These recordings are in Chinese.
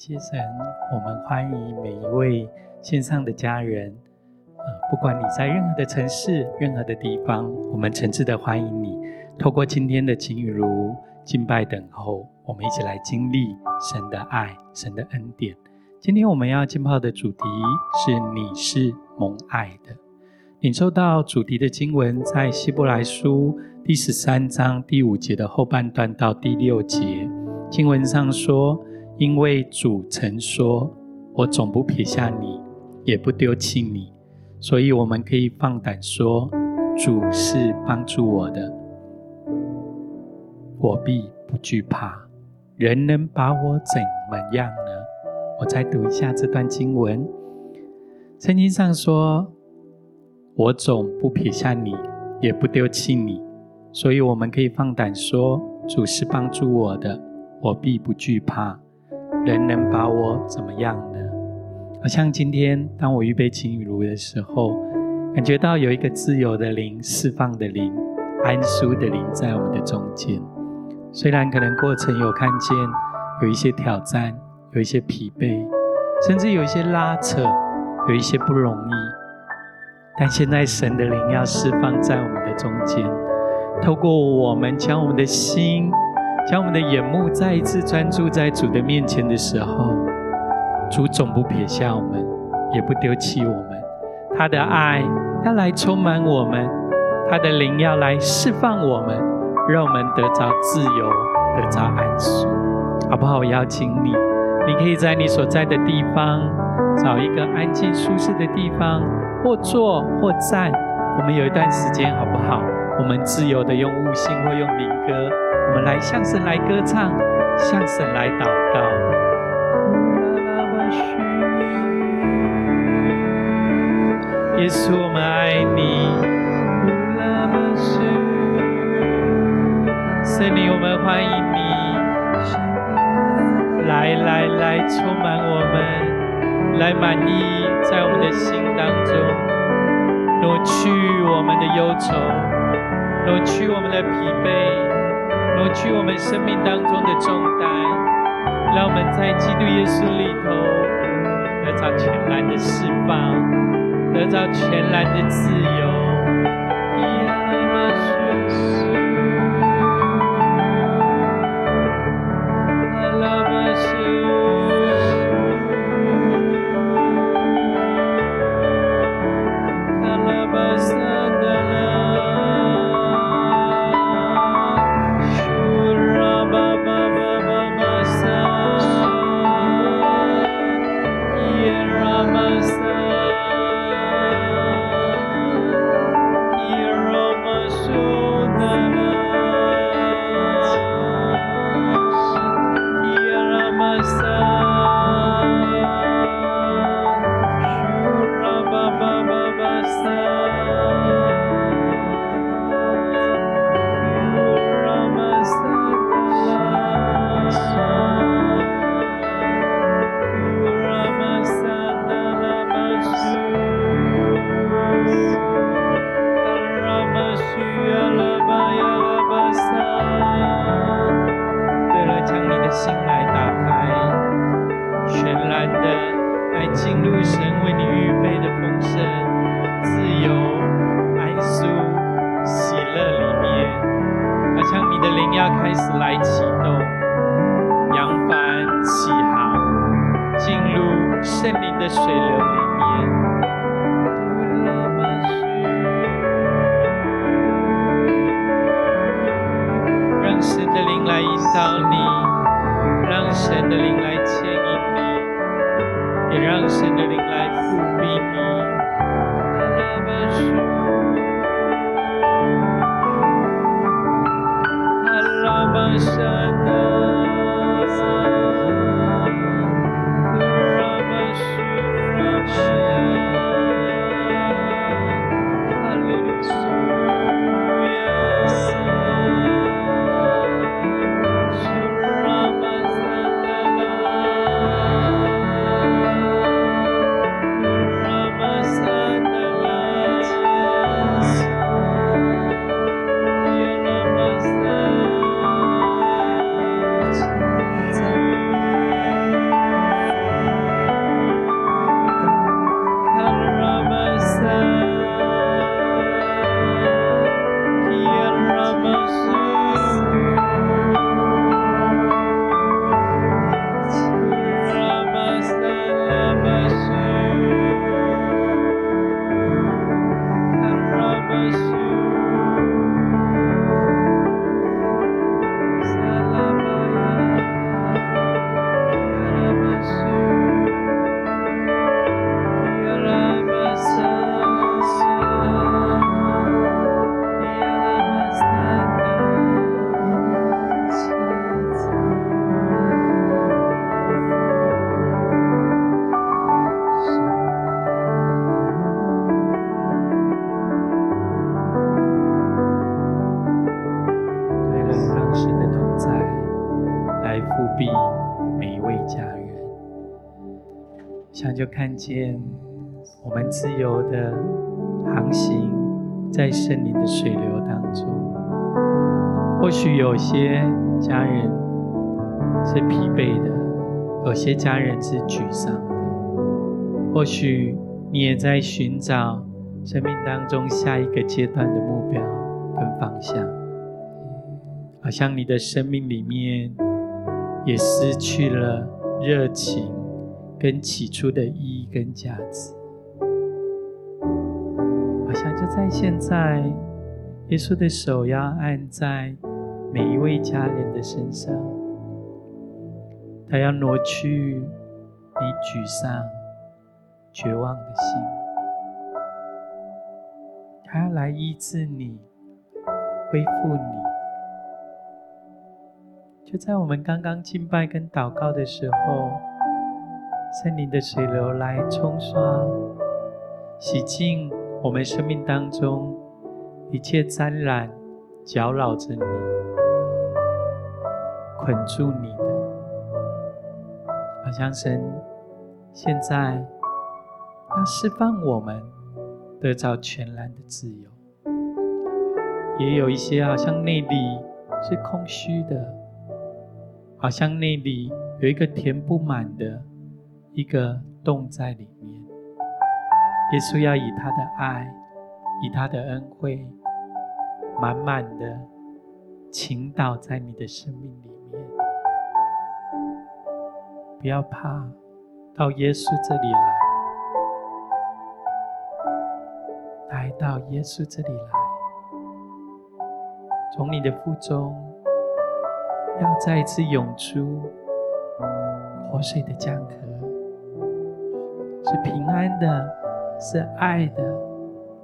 谢神，我们欢迎每一位线上的家人，呃，不管你在任何的城市、任何的地方，我们诚挚的欢迎你。透过今天的晴雨如敬拜等候，我们一起来经历神的爱、神的恩典。今天我们要浸泡的主题是“你是蒙爱的”。领受到主题的经文在希伯来书第十三章第五节的后半段到第六节，经文上说。因为主曾说：“我总不撇下你，也不丢弃你。”所以，我们可以放胆说：“主是帮助我的，我必不惧怕。人能把我怎么样呢？”我再读一下这段经文。圣经上说：“我总不撇下你，也不丢弃你。”所以，我们可以放胆说：“主是帮助我的，我必不惧怕。”人能把我怎么样呢？好像今天当我预备晴雨如的时候，感觉到有一个自由的灵、释放的灵、安舒的灵在我们的中间。虽然可能过程有看见有一些挑战，有一些疲惫，甚至有一些拉扯，有一些不容易，但现在神的灵要释放在我们的中间，透过我们将我们的心。将我们的眼目再一次专注在主的面前的时候，主总不撇下我们，也不丢弃我们。他的爱要来充满我们，他的灵要来释放我们，让我们得着自由，得着安舒。好不好？我邀请你，你可以在你所在的地方找一个安静舒适的地方，或坐或站。我们有一段时间，好不好？我们自由的用悟性或用灵歌。我们来向神来歌唱，向神来祷告。耶稣，我们爱你。圣灵，我们欢迎你。来来来，充满我们，来满溢在我们的心当中，挪去我们的忧愁，挪去我们的疲惫。挪去我们生命当中的重担，让我们在基督耶稣里头得到全然的释放，得到全然的自由。想就看见我们自由的航行在圣灵的水流当中。或许有些家人是疲惫的，有些家人是沮丧的。或许你也在寻找生命当中下一个阶段的目标跟方向，好像你的生命里面也失去了热情。跟起初的意义跟价值，好像就在现在，耶稣的手要按在每一位家人的身上，他要挪去你沮丧、绝望的心，他要来医治你、恢复你。就在我们刚刚敬拜跟祷告的时候。森林的水流来冲刷、洗净我们生命当中一切沾染、搅扰着你、捆住你的，好像神现在要释放我们，得到全然的自由。也有一些好像内里是空虚的，好像内里有一个填不满的。一个洞在里面，耶稣要以他的爱，以他的恩惠，满满的倾倒在你的生命里面。不要怕，到耶稣这里来，来到耶稣这里来，从你的腹中要再一次涌出活水的江河。是平安的，是爱的，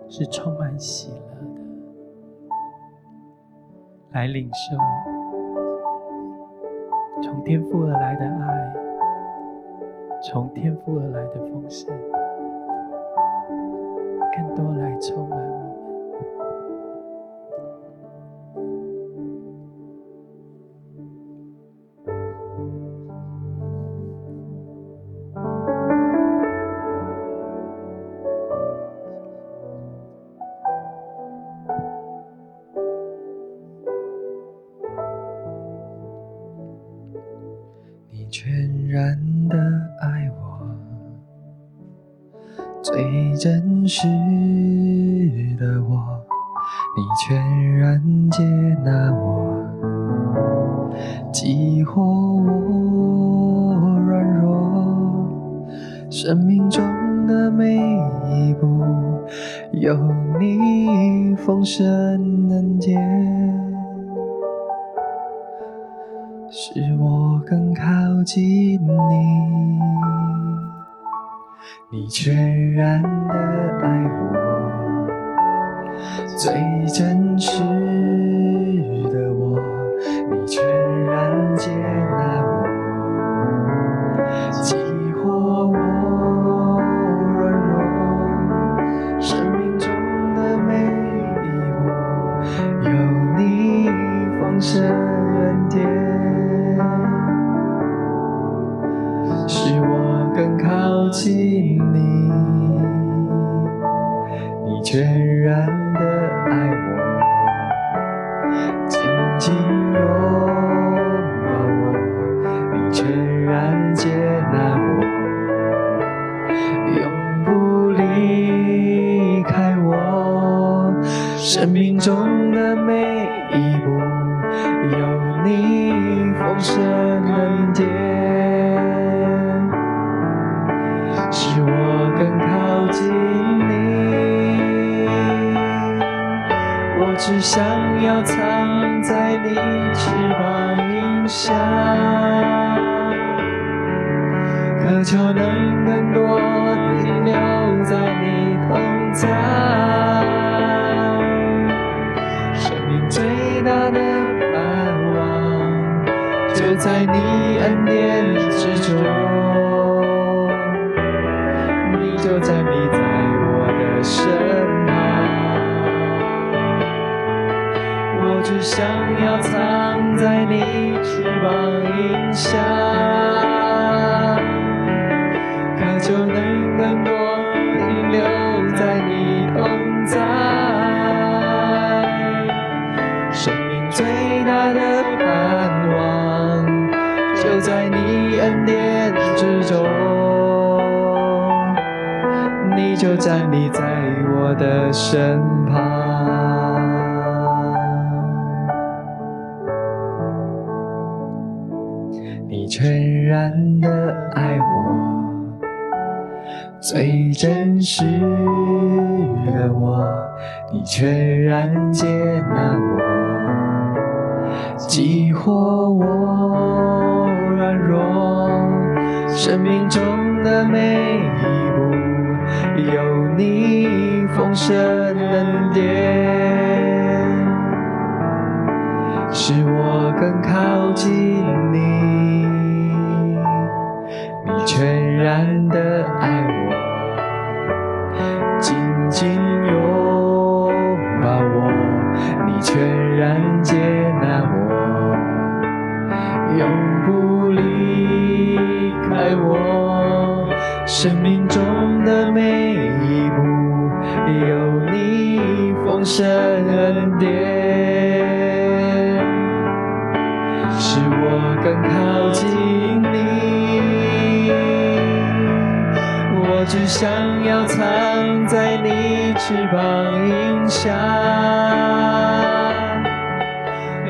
是充满喜乐的。来领受从天父而来的爱，从天父而来的丰盛，更多来充满。激活我软弱，生命中的每一步有你丰盛恩典，使我更靠近你。你全然的爱我，最真实你翅膀荫下，渴求能更多停留在你同在。生命最大的盼望，就在你恩典之中。你就在你在我的身。想要藏在你翅膀荫响，渴求能更多停留在你同在，生命最大的盼望就在你恩典之中，你就站立在我的身真实的我，你全然接纳我，激活我软弱，生命中的每一步有你丰盛恩典，使我更靠近你你。全然的爱我，紧拥抱我，你全然接纳我，永不离开我。生命中的每一步，有你丰盛恩典，使我更靠近你。我只想要藏翅膀荫下，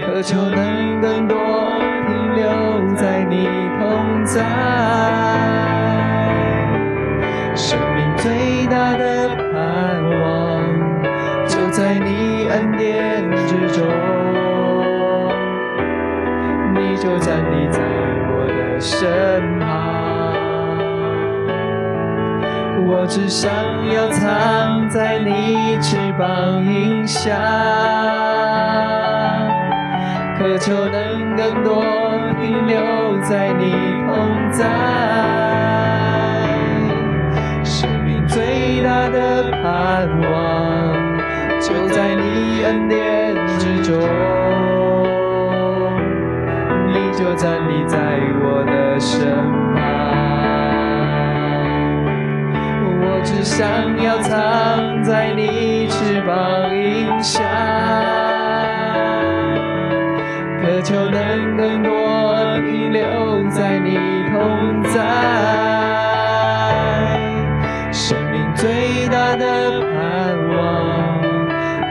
渴求能更多停留在你同在。生命最大的盼望就在你恩典之中，你就站立在我的身旁。我只想要藏在你翅膀荫下，渴求能更多停留在你同在。生命最大的盼望就在你恩典之中，你就站立在我的身想要藏在你翅膀荫下，渴求能更多停留在你同在。生命最大的盼望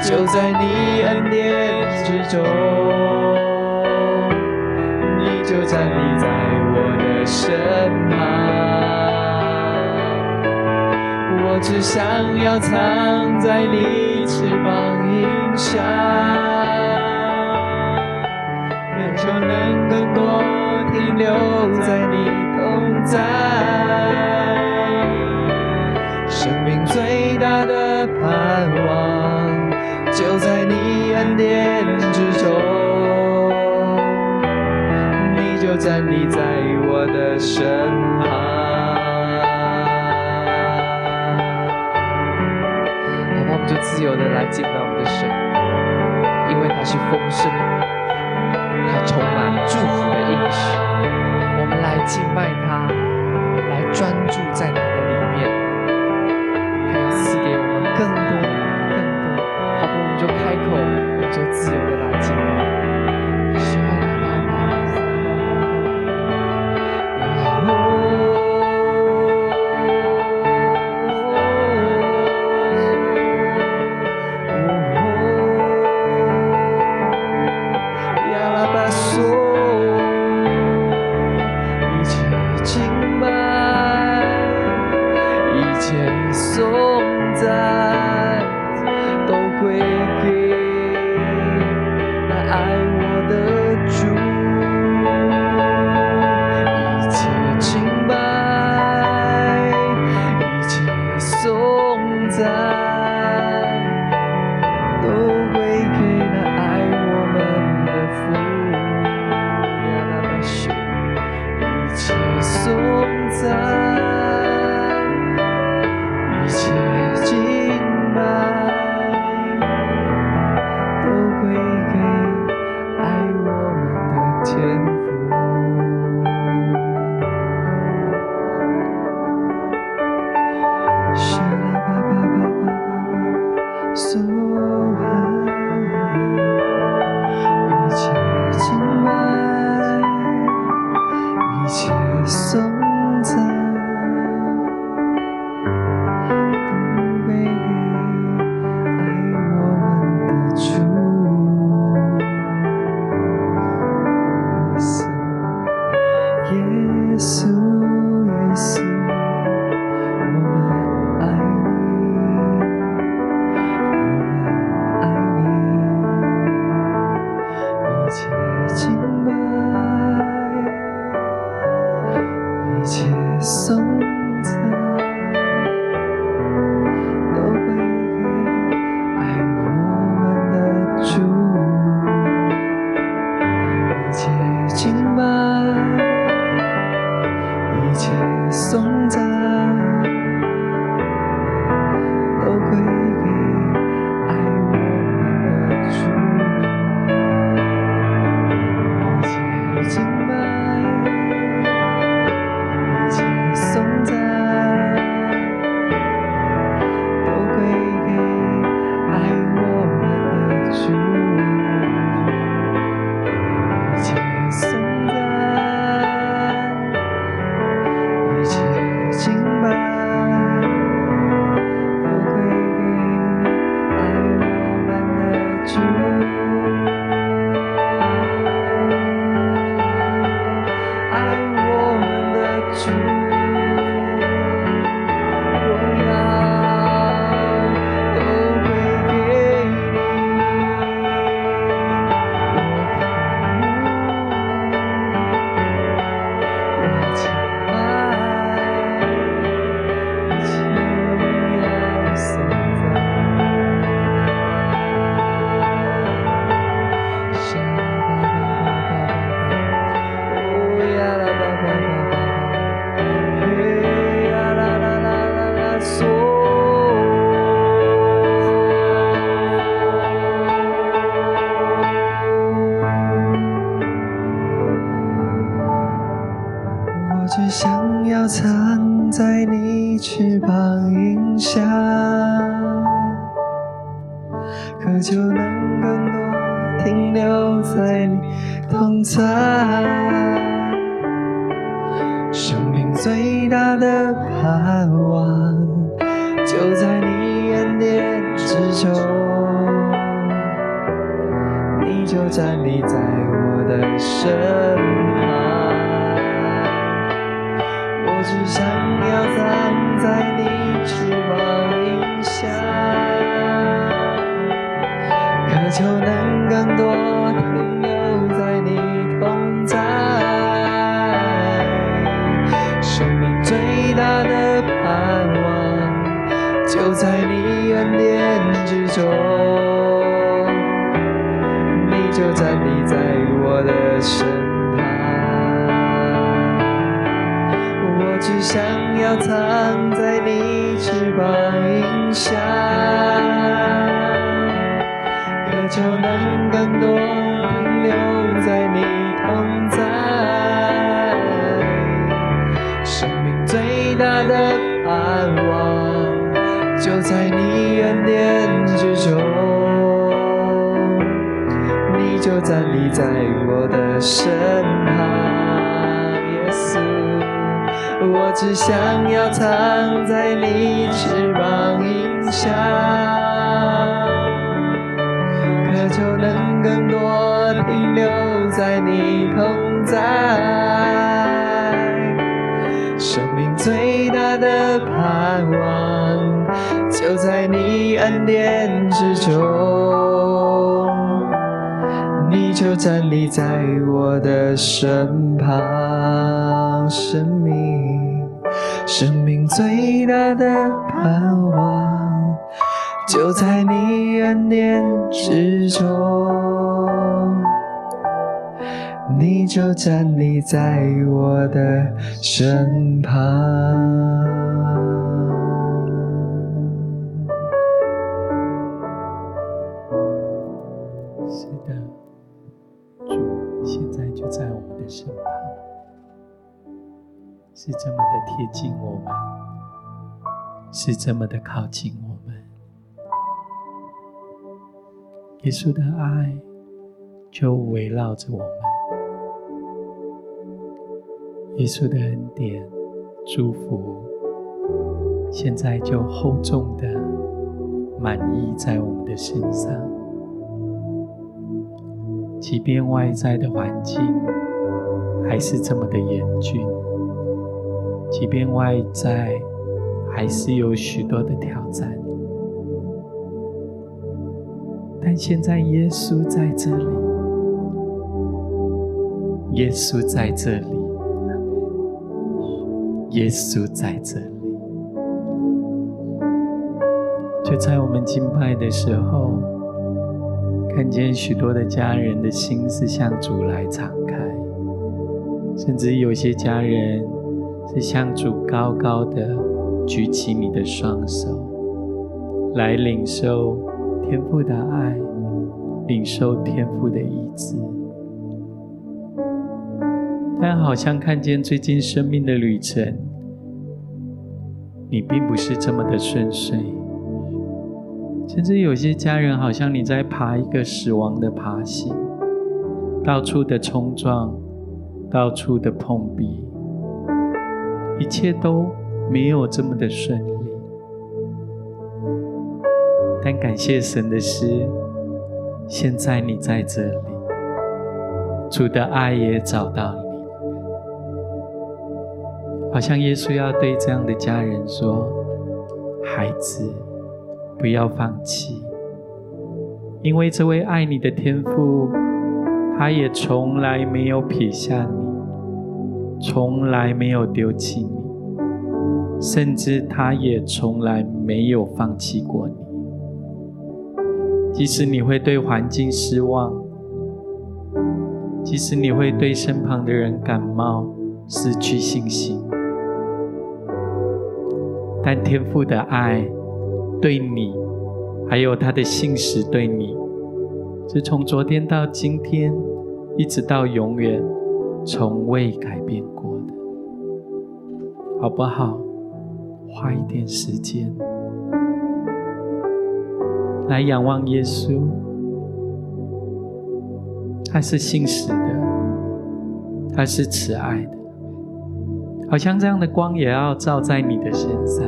就在你恩典之中，你就站立在我的身旁。我只想要藏在你翅膀荫下，渴求能更多停留在你同在。生命最大的盼望就在你恩典之中，你就站立在我的身就自由的来敬拜我们的神，因为他是丰盛，他充满祝福的应许。我们来敬拜他，来专注在他只想要藏在你翅膀下，渴求能更多留在你同在。生命最大的盼望，就在你恩典之中，你就站立在我的身边。我只想要藏在你翅膀以下，渴求能更多停留在你同在。生命最大的盼望就在你恩典之中，你就站立在我的身旁。神。生命最大的盼望就在你恩典之中。你就站立在我的身旁。毕竟我们是这么的靠近我们。耶稣的爱就围绕着我们。耶稣的恩典祝福现在就厚重的满意在我们的身上。即便外在的环境还是这么的严峻即便外在还是有许多的挑战，但现在耶稣在这里，耶稣在这里。耶稣在这里，就在我们敬拜的时候，看见许多的家人的心是向主来敞开，甚至有些家人是向主高高的举起你的双手，来领受天父的爱，领受天父的意志。但好像看见最近生命的旅程，你并不是这么的顺遂，甚至有些家人好像你在爬一个死亡的爬行，到处的冲撞，到处的碰壁，一切都没有这么的顺利。但感谢神的是，现在你在这里，主的爱也找到你。好像耶稣要对这样的家人说：“孩子，不要放弃，因为这位爱你的天父，他也从来没有撇下你，从来没有丢弃你，甚至他也从来没有放弃过你。即使你会对环境失望，即使你会对身旁的人感冒、失去信心。”但天父的爱对你，还有他的信实对你，是从昨天到今天，一直到永远，从未改变过的，好不好？花一点时间。来仰望耶稣，他是信实的，他是慈爱的。好像这样的光也要照在你的身上，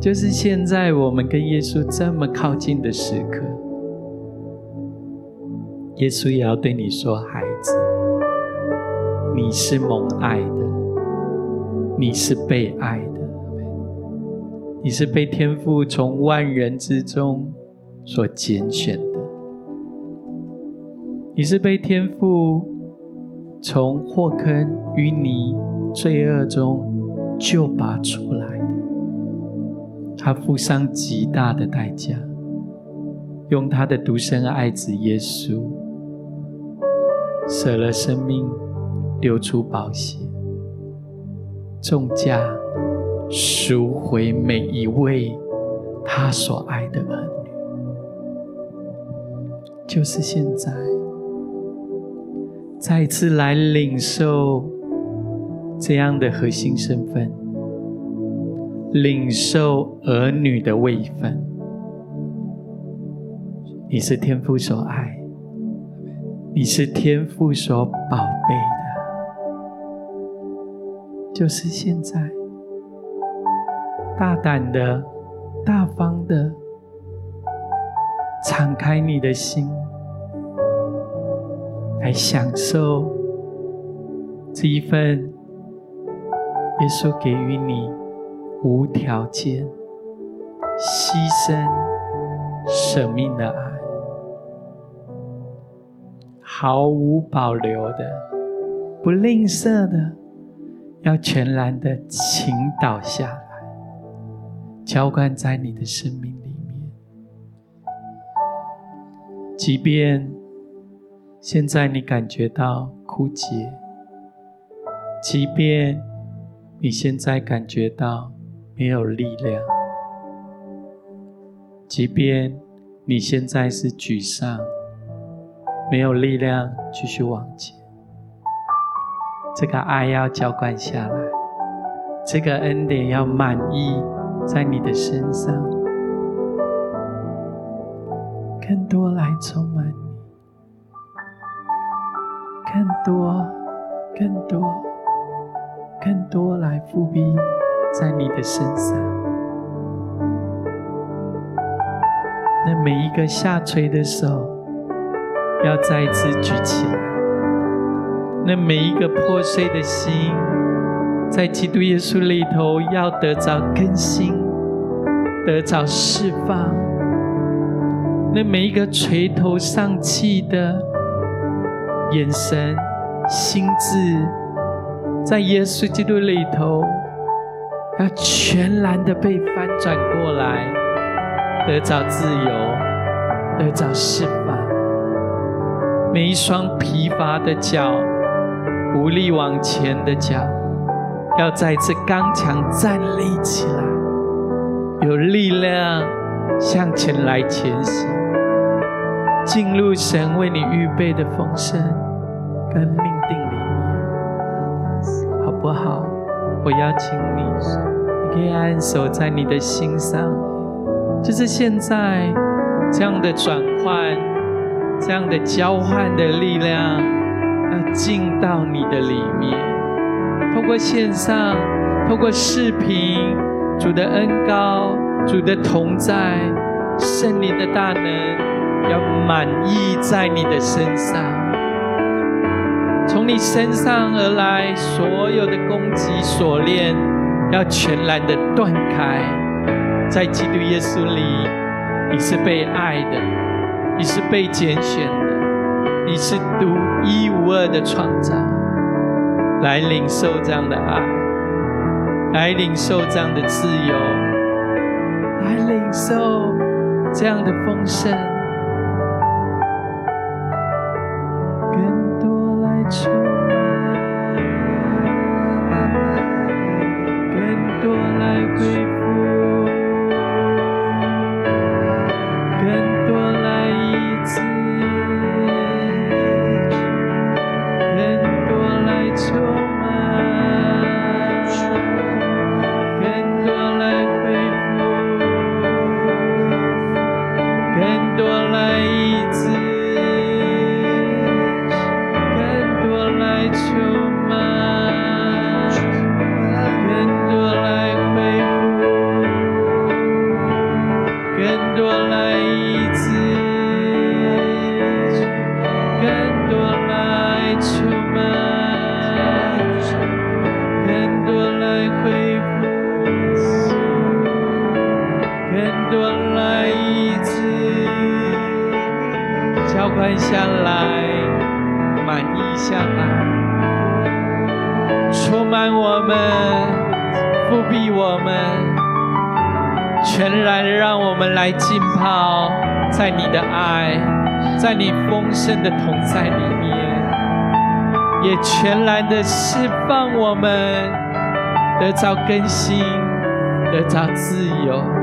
就是现在我们跟耶稣这么靠近的时刻，耶稣也要对你说：“孩子，你是蒙爱的，你是被爱的，你是被天父从万人之中所拣选的，你是被天父从祸坑淤泥。”罪恶中救拔出来的，他付上极大的代价，用他的独生爱子耶稣舍了生命，流出宝血，重价赎回每一位他所爱的儿女，就是现在，再次来领受。这样的核心身份，领受儿女的位分，你是天父所爱，你是天父所宝贝，就是现在，大胆的、大方的，敞开你的心，来享受这一份。耶稣给予你无条件、牺牲、舍命的爱，毫无保留的、不吝啬的，要全然的倾倒下来，浇灌在你的生命里面。即便现在你感觉到枯竭，即便你现在感觉到没有力量，即便你现在是沮丧，没有力量继续往前，这个爱要浇灌下来，这个恩典要满溢在你的身上，更多来充满你，更多，更多。更多来覆庇在你的身上。那每一个下垂的手，要再一次举起来；那每一个破碎的心，在基督耶稣里头要得着更新，得着释放。那每一个垂头丧气的眼神、心智，在耶稣基督里头，要全然的被翻转过来，得着自由，得着释放。每一双疲乏的脚，无力往前的脚，要再次刚强站立起来，有力量向前来前行，进入神为你预备的丰盛跟命定里面，好不好？我邀请你，你可以按手在你的心上，就是现在这样的转换，这样的交换的力量，要进到你的里面。透过线上，透过视频，主的恩高，主的同在，圣灵的大能，要满溢在你的身上。从你身上而来，所有的攻击锁链，要全然的断开。在基督耶稣里，你是被爱的，你是被拣选的，你是独一无二的创造。来领受这样的爱，来领受这样的自由，来领受这样的丰盛，在你丰盛的同在里面，也全然的释放我们，得到更新，得到自由。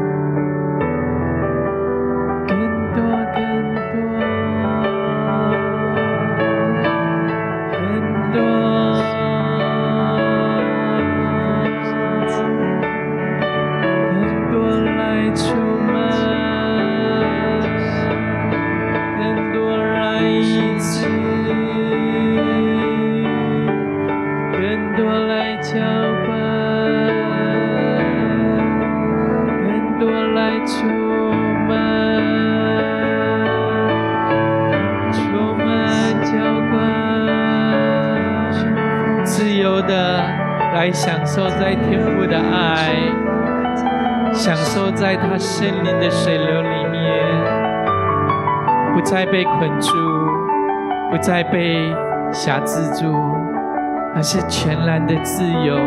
自由地来享受在天父的爱，享受在他圣灵的水流里面，不再被捆住，不再被辖制住，而是全然的自由、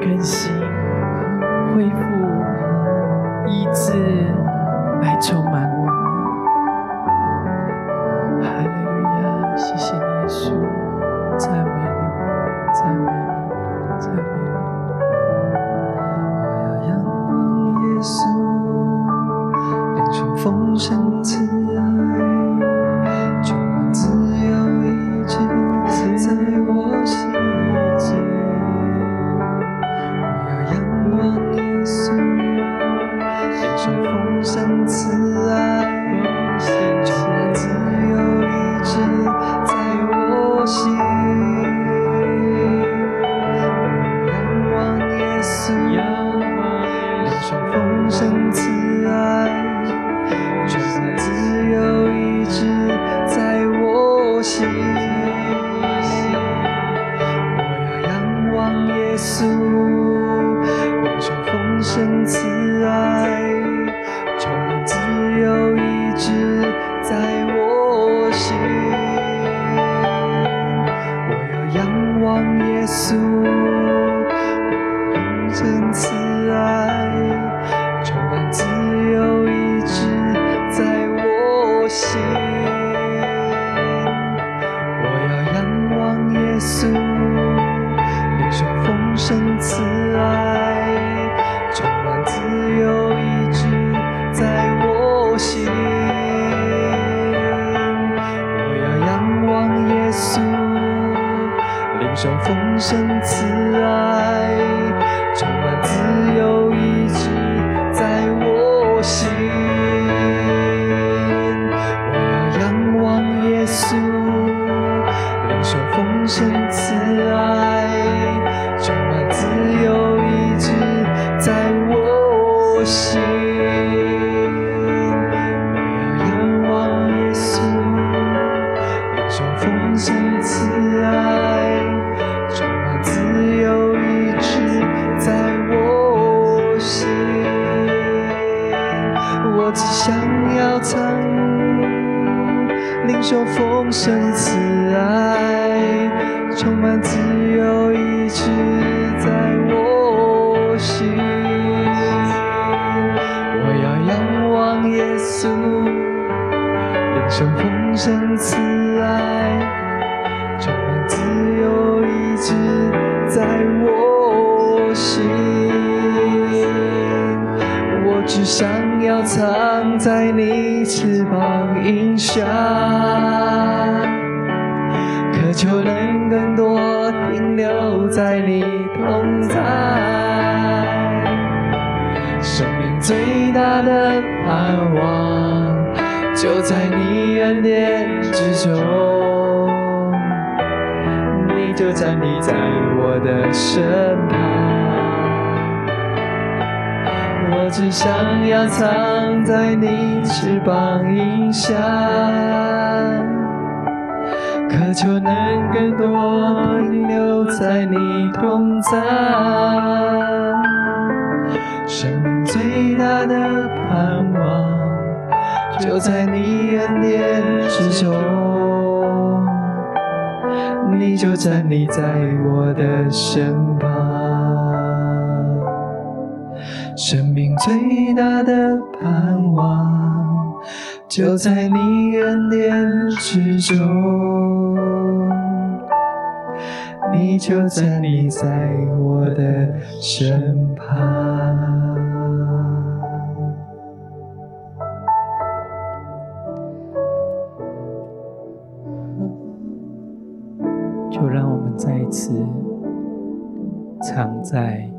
更新、恢复、医治来充满愿更多停留在你同在。生命最大的盼望，就在你恩典之中。你就站立在我的身旁，生命最大的盼望就在你恩典之中。你就站立在我的身旁。就让我们再一次藏在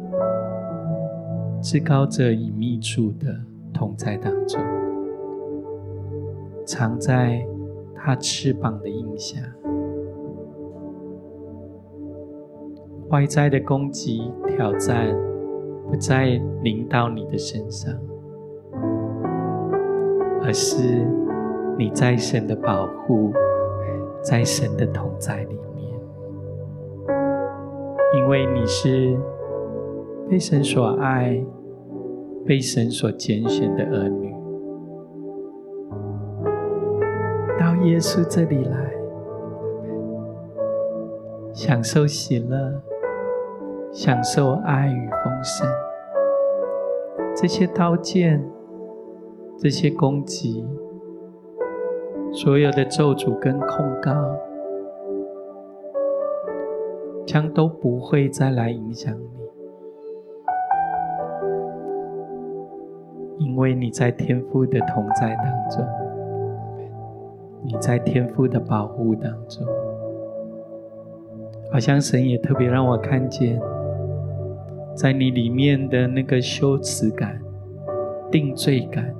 至高者隐秘处的同在当中。藏在他翅膀的荫下，外在的攻击、挑战不再临到你的身上，而是你在神的保护，在神的同在里面，因为你是被神所爱、被神所拣选的儿女。到耶稣这里来，享受喜乐，享受爱与丰盛。这些刀剑，这些攻击，所有的咒诅跟控告，将都不会再来影响你，因为你在天父的同在当中。你在天父的保护当中，好像神也特别让我看见，在你里面的那个羞耻感、定罪感，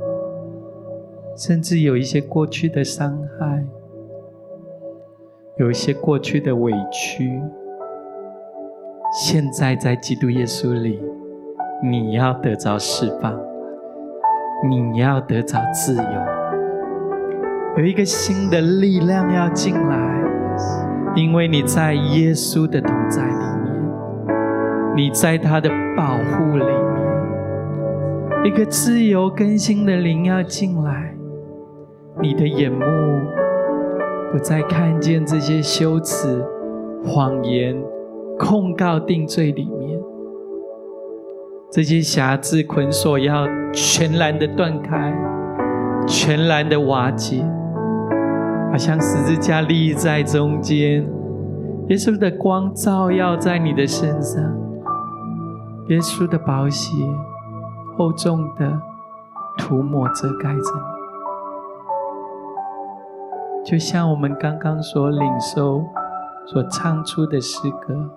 甚至有一些过去的伤害，有一些过去的委屈，现在在基督耶稣里，你要得着释放，你要得着自由。有一个新的力量要进来，因为你在耶稣的同在里，你在他的保护里面，一个自由更新的灵要进来，你的眼目不再看见这些羞耻、谎言、控告、定罪里面，这些瑕疵捆锁要全然的断开，全然的瓦解，好像十字架立在中间，耶稣的光照耀在你的身上。耶稣的宝血厚重的涂抹遮盖着你，就像我们刚刚所领受、所唱出的诗歌：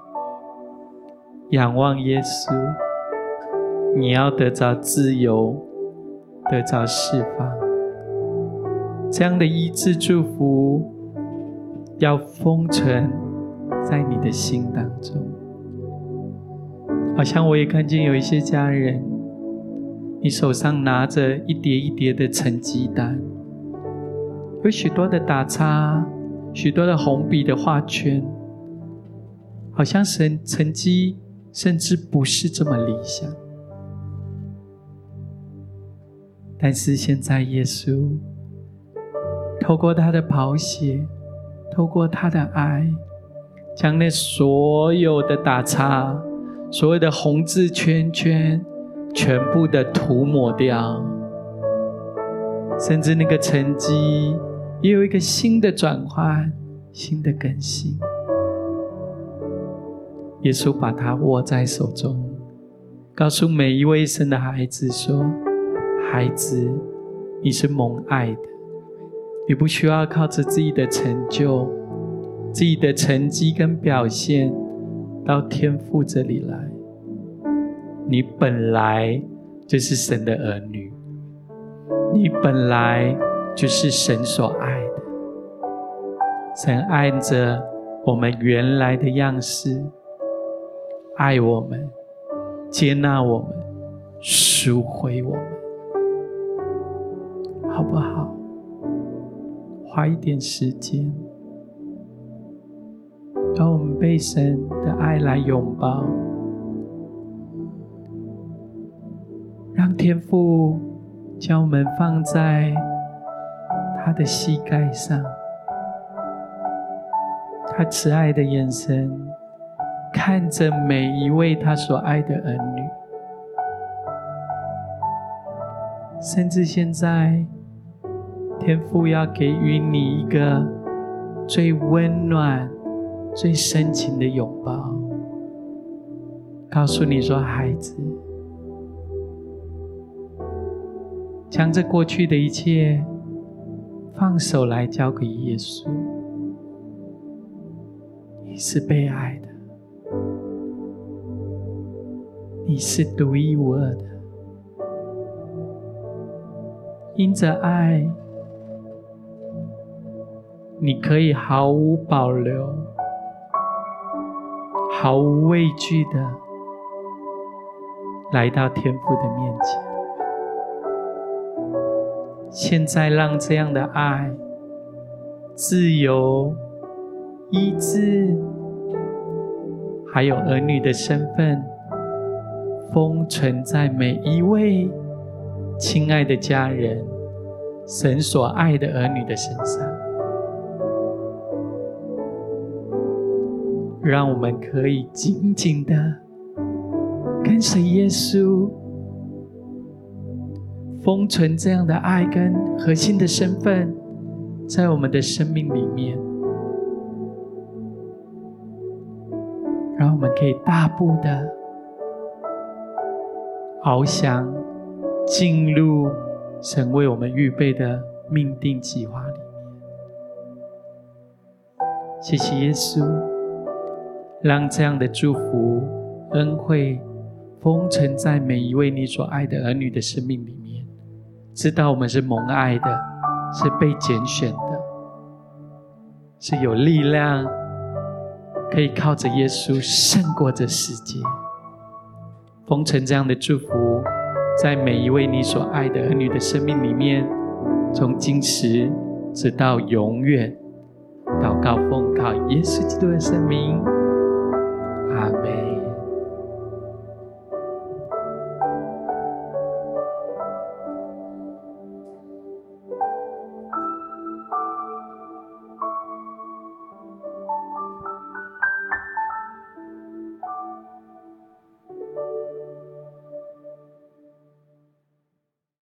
仰望耶稣，你要得着自由，得着释放。这样的医治祝福要封存在你的心当中。好像我也看见有一些家人，你手上拿着一叠一叠的成绩单，有许多的打叉，许多的红笔的画圈，好像成成绩甚至不是这么理想。但是现在耶稣透过他的宝血，透过他的爱，将那所有的打叉。所谓的红字圈圈，全部的涂抹掉，甚至那个成绩也有一个新的转换、新的更新。耶稣把它握在手中，告诉每一位神的孩子说：“孩子，你是蒙爱的，你不需要靠着自己的成就、自己的成绩跟表现。”到天父这里来，你本来就是神的儿女，你本来就是神所爱的。神按着我们原来的样式爱我们，接纳我们，赎回我们，好不好？花一点时间。让我们被神的爱来拥抱，让天父将我们放在他的膝盖上，他慈爱的眼神看着每一位他所爱的儿女，甚至现在，天父要给予你一个最温暖。最深情的拥抱，告诉你说：“孩子，将这过去的一切放手来交给耶稣。你是被爱的，你是独一无二的，因着爱，你可以毫无保留。”毫无畏惧的来到天父的面前。现在，让这样的爱、自由、医治，还有儿女的身份，封存在每一位亲爱的家人、神所爱的儿女的身上。让我们可以紧紧的跟随耶稣，封存这样的爱跟核心的身份，在我们的生命里面，让我们可以大步的翱翔进入神为我们预备的命定计划里面。谢谢耶稣。让这样的祝福、恩惠封存在每一位你所爱的儿女的生命里面，知道我们是蒙爱的，是被拣选的，是有力量，可以靠着耶稣胜过这世界。封存这样的祝福，在每一位你所爱的儿女的生命里面，从今时直到永远。祷告奉靠耶稣基督的圣名。